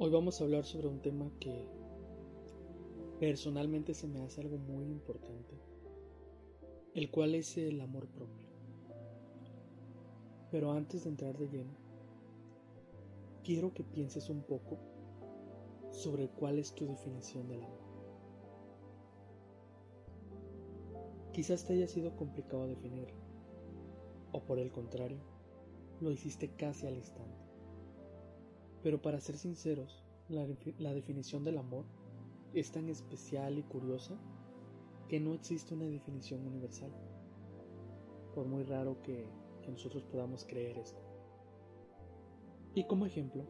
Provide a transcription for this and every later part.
Hoy vamos a hablar sobre un tema que personalmente se me hace algo muy importante, el cual es el amor propio. Pero antes de entrar de lleno, quiero que pienses un poco sobre cuál es tu definición del amor. Quizás te haya sido complicado definirlo, o por el contrario, lo hiciste casi al instante. Pero para ser sinceros, la, definición del amor es tan especial y curiosa que no existe una definición universal, por muy raro que, que nosotros podamos creer esto. Y como ejemplo,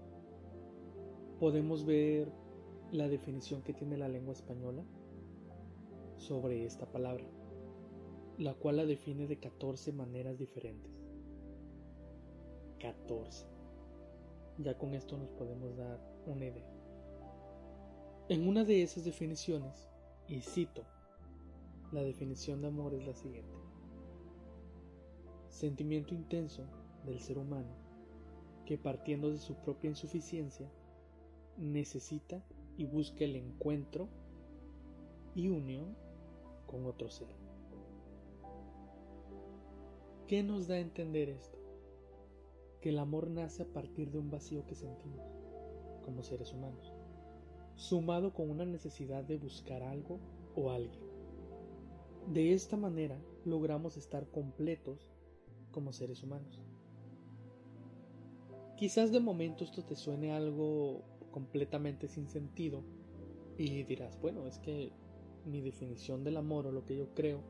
podemos ver la definición que tiene la lengua española sobre esta palabra, la cual la define de 14 maneras diferentes. 14. Ya con esto nos podemos dar una idea. En una de esas definiciones, y cito, la definición de amor es la siguiente. Sentimiento intenso del ser humano que partiendo de su propia insuficiencia necesita y busca el encuentro y unión con otro ser. ¿Qué nos da a entender esto? Que el amor nace a partir de un vacío que sentimos como seres humanos, sumado con una necesidad de buscar algo o alguien. De esta manera logramos estar completos como seres humanos. Quizás de momento esto te suene algo completamente sin sentido y dirás, bueno, es que mi definición del amor o lo que yo creo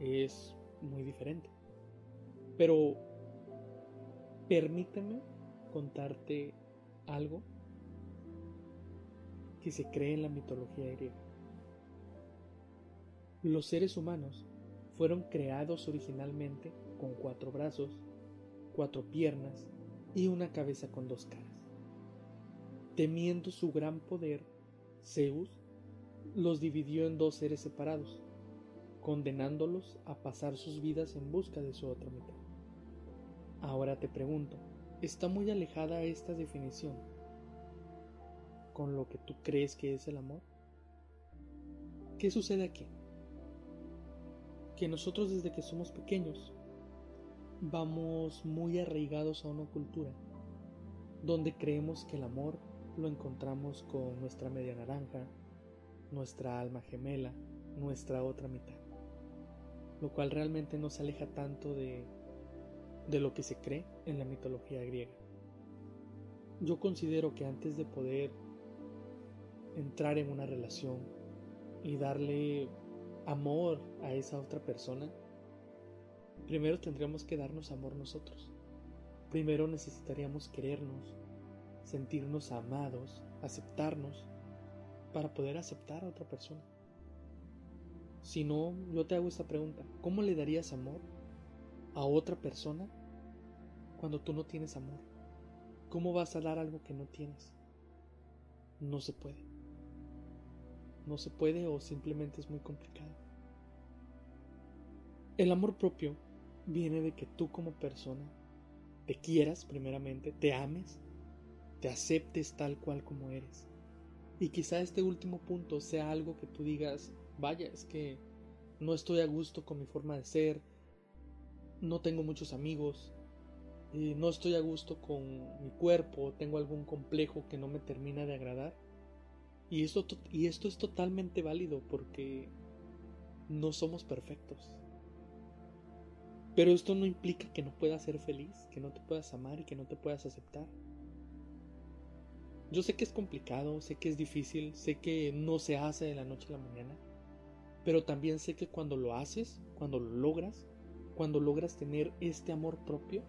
es muy diferente. Pero Permíteme contarte algo que se cree en la mitología griega. Los seres humanos fueron creados originalmente con cuatro brazos, cuatro piernas y una cabeza con dos caras. Temiendo su gran poder, Zeus los dividió en dos seres separados, condenándolos a pasar sus vidas en busca de su otra mitad. Ahora te pregunto, ¿está muy alejada esta definición con lo que tú crees que es el amor? ¿Qué sucede aquí? Que nosotros desde que somos pequeños vamos muy arraigados a una cultura donde creemos que el amor lo encontramos con nuestra media naranja, nuestra alma gemela, nuestra otra mitad, lo cual realmente nos aleja tanto de de lo que se cree en la mitología griega. Yo considero que antes de poder entrar en una relación y darle amor a esa otra persona, primero tendríamos que darnos amor nosotros. Primero necesitaríamos querernos, sentirnos amados, aceptarnos, para poder aceptar a otra persona. Si no, yo te hago esta pregunta, ¿cómo le darías amor a otra persona cuando tú no tienes amor? ¿Cómo vas a dar algo que no tienes? No se puede. No se puede o simplemente es muy complicado. El amor propio viene de que tú como persona te quieras primeramente, te ames, te aceptes tal cual como eres. Y quizá este último punto sea algo que tú digas, vaya, es que no estoy a gusto con mi forma de ser, no tengo muchos amigos, y no estoy a gusto con mi cuerpo, tengo algún complejo que no me termina de agradar. Y esto, y esto es totalmente válido porque no somos perfectos. Pero esto no implica que no puedas ser feliz, que no te puedas amar y que no te puedas aceptar. Yo sé que es complicado, sé que es difícil, sé que no se hace de la noche a la mañana, pero también sé que cuando lo haces, cuando lo logras, cuando logras tener este amor propio,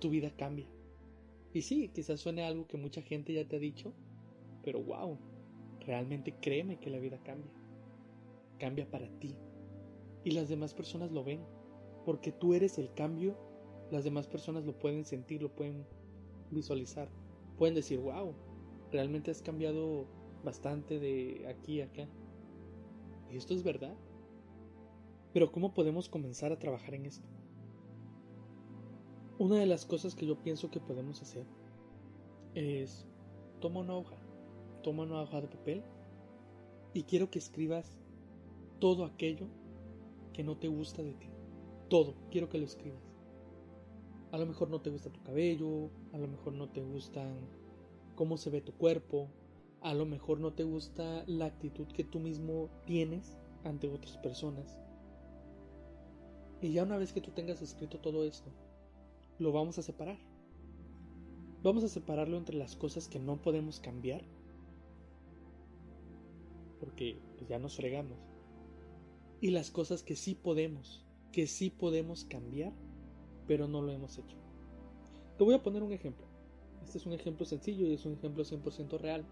tu vida cambia. Y sí, quizás suene algo que mucha gente ya te ha dicho, pero wow, realmente créeme que la vida cambia. Cambia para ti. Y las demás personas lo ven, porque tú eres el cambio, las demás personas lo pueden sentir, lo pueden visualizar. Pueden decir, wow, realmente has cambiado bastante de aquí a acá. Y esto es verdad. Pero ¿cómo podemos comenzar a trabajar en esto? Una de las cosas que yo pienso que podemos hacer es toma una hoja, toma una hoja de papel y quiero que escribas todo aquello que no te gusta de ti. Todo, quiero que lo escribas. A lo mejor no te gusta tu cabello, a lo mejor no te gustan cómo se ve tu cuerpo, a lo mejor no te gusta la actitud que tú mismo tienes ante otras personas. Y ya una vez que tú tengas escrito todo esto, lo vamos a separar. Vamos a separarlo entre las cosas que no podemos cambiar, porque pues, ya nos fregamos, y las cosas que sí podemos, que sí podemos cambiar, pero no lo hemos hecho. Te voy a poner un ejemplo. Este es un ejemplo sencillo y es un ejemplo 100% real.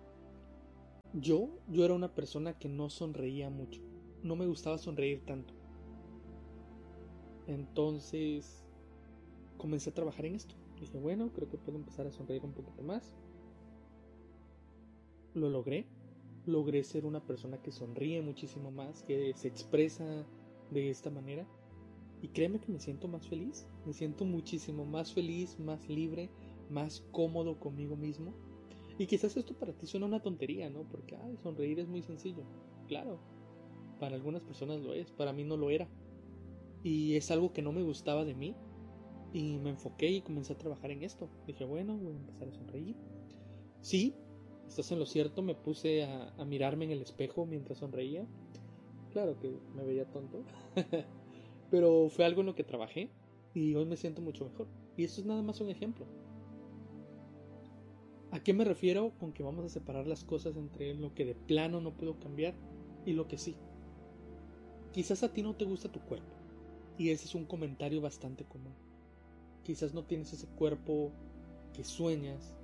Yo, yo era una persona que no sonreía mucho. No me gustaba sonreír tanto. Entonces comencé a trabajar en esto. Dije, bueno, creo que puedo empezar a sonreír un poquito más. Lo logré. Logré ser una persona que sonríe muchísimo más, que se expresa de esta manera. Y créeme que me siento más feliz. Me siento muchísimo más feliz, más libre, más cómodo conmigo mismo. Y quizás esto para ti suena una tontería, ¿no? Porque, sonreír es muy sencillo. Claro, para algunas personas lo es, para mí no lo era. Y es algo que no me gustaba de mí. Y me enfoqué y comencé a trabajar en esto. Dije, bueno, voy a empezar a sonreír. Sí, estás en lo cierto, me puse a, a mirarme en el espejo mientras sonreía. Claro que me veía tonto. Pero fue algo en lo que trabajé y hoy me siento mucho mejor. Y esto es nada más un ejemplo. ¿A qué me refiero con que vamos a separar las cosas entre lo que de plano no puedo cambiar y lo que sí? Quizás a ti no te gusta tu cuerpo y ese es un comentario bastante común. Quizás no tienes ese cuerpo que sueñas.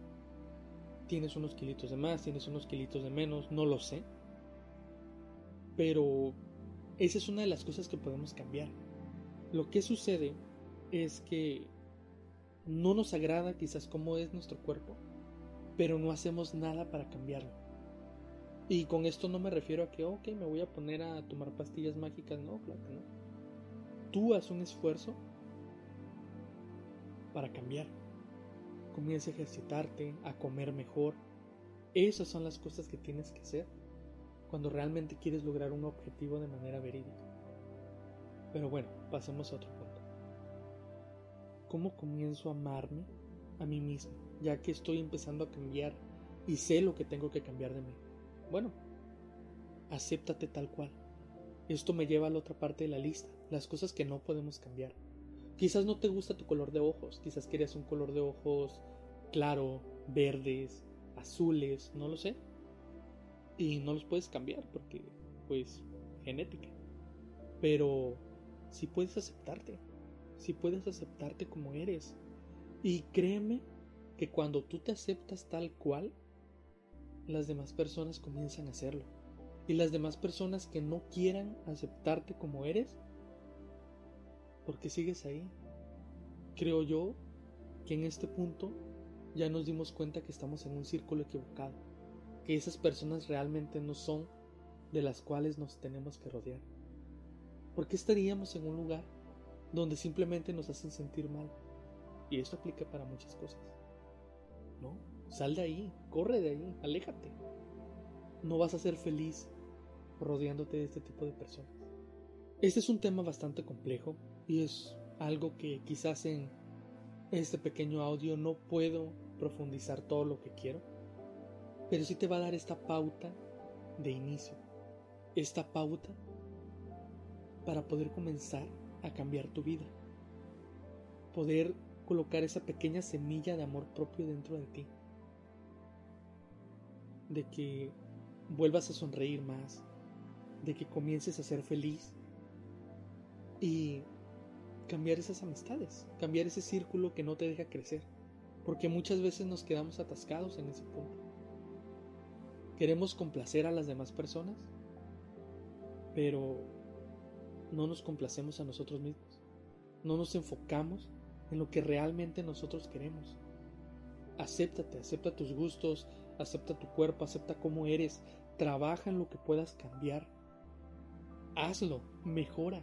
Tienes unos kilitos de más, tienes unos kilitos de menos, no lo sé. Pero esa es una de las cosas que podemos cambiar. Lo que sucede es que no nos agrada quizás cómo es nuestro cuerpo, pero no hacemos nada para cambiarlo. Y con esto no me refiero a que, ok, me voy a poner a tomar pastillas mágicas, no, claro que no tú haz un esfuerzo para cambiar. Comienza a ejercitarte, a comer mejor. Esas son las cosas que tienes que hacer cuando realmente quieres lograr un objetivo de manera verídica. Pero bueno, pasemos a otro punto. ¿Cómo comienzo a amarme a mí mismo, ya que estoy empezando a cambiar y sé lo que tengo que cambiar de mí? Bueno, acéptate tal cual. Esto me lleva a la otra parte de la lista, las cosas que no podemos cambiar. Quizás no te gusta tu color de ojos, quizás quieres un color de ojos claro, verdes, azules, no lo sé. Y no los puedes cambiar porque, pues, genética. Pero si puedes aceptarte, si puedes aceptarte como eres. Y créeme que cuando tú te aceptas tal cual, las demás personas comienzan a hacerlo y las demás personas que no quieran aceptarte como eres, porque sigues ahí. Creo yo que en este punto ya nos dimos cuenta que estamos en un círculo equivocado, que esas personas realmente no son de las cuales nos tenemos que rodear. ¿Por qué estaríamos en un lugar donde simplemente nos hacen sentir mal? Y esto aplica para muchas cosas. ¿No? Sal de ahí, corre de ahí, aléjate. No vas a ser feliz rodeándote de este tipo de personas. Este es un tema bastante complejo y es algo que quizás en este pequeño audio no puedo profundizar todo lo que quiero, pero sí te va a dar esta pauta de inicio, esta pauta para poder comenzar a cambiar tu vida, poder colocar esa pequeña semilla de amor propio dentro de ti, de que vuelvas a sonreír más, de que comiences a ser feliz y cambiar esas amistades, cambiar ese círculo que no te deja crecer, porque muchas veces nos quedamos atascados en ese punto. Queremos complacer a las demás personas, pero no nos complacemos a nosotros mismos, no nos enfocamos en lo que realmente nosotros queremos. Acéptate, acepta tus gustos, acepta tu cuerpo, acepta cómo eres, trabaja en lo que puedas cambiar Hazlo, mejora.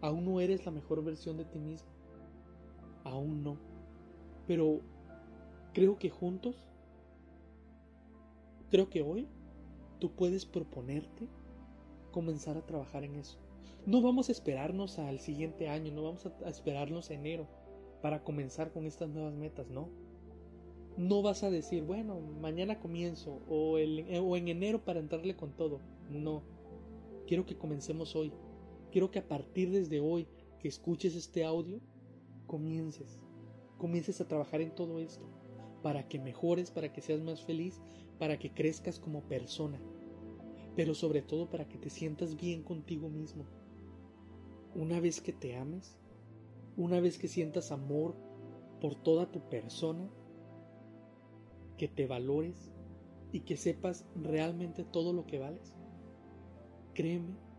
Aún no eres la mejor versión de ti mismo. Aún no. Pero creo que juntos creo que hoy tú puedes proponerte comenzar a trabajar en eso. No vamos a esperarnos al siguiente año, no vamos a esperarnos a enero para comenzar con estas nuevas metas, no. No vas a decir, bueno, mañana comienzo o, o en enero para entrarle con todo. No. Quiero que comencemos hoy. Quiero que a partir desde hoy que escuches este audio, comiences. Comiences a trabajar en todo esto para que mejores, para que seas más feliz, para que crezcas como persona, pero sobre todo para que te sientas bien contigo mismo. Una vez que te ames, una vez que sientas amor por toda tu persona, que te valores y que sepas realmente todo lo que vales, créeme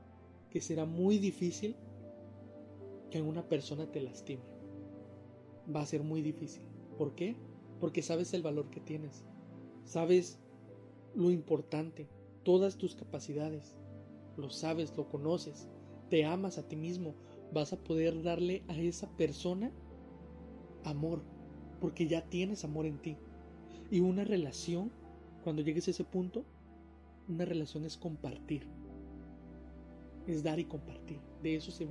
que será muy difícil que una persona te lastime. Va a ser muy difícil. ¿Por qué? Porque sabes el valor que tienes. Sabes lo importante, todas tus capacidades. Lo sabes, lo conoces. Te amas a ti mismo. Vas a poder darle a esa persona amor. Porque ya tienes amor en ti. Y una relación, cuando llegues a ese punto, una relación es compartir. Es dar y compartir. De eso se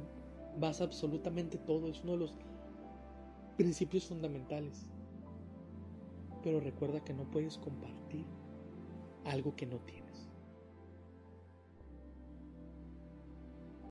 basa absolutamente todo. Es uno de los principios fundamentales. Pero recuerda que no puedes compartir algo que no tienes.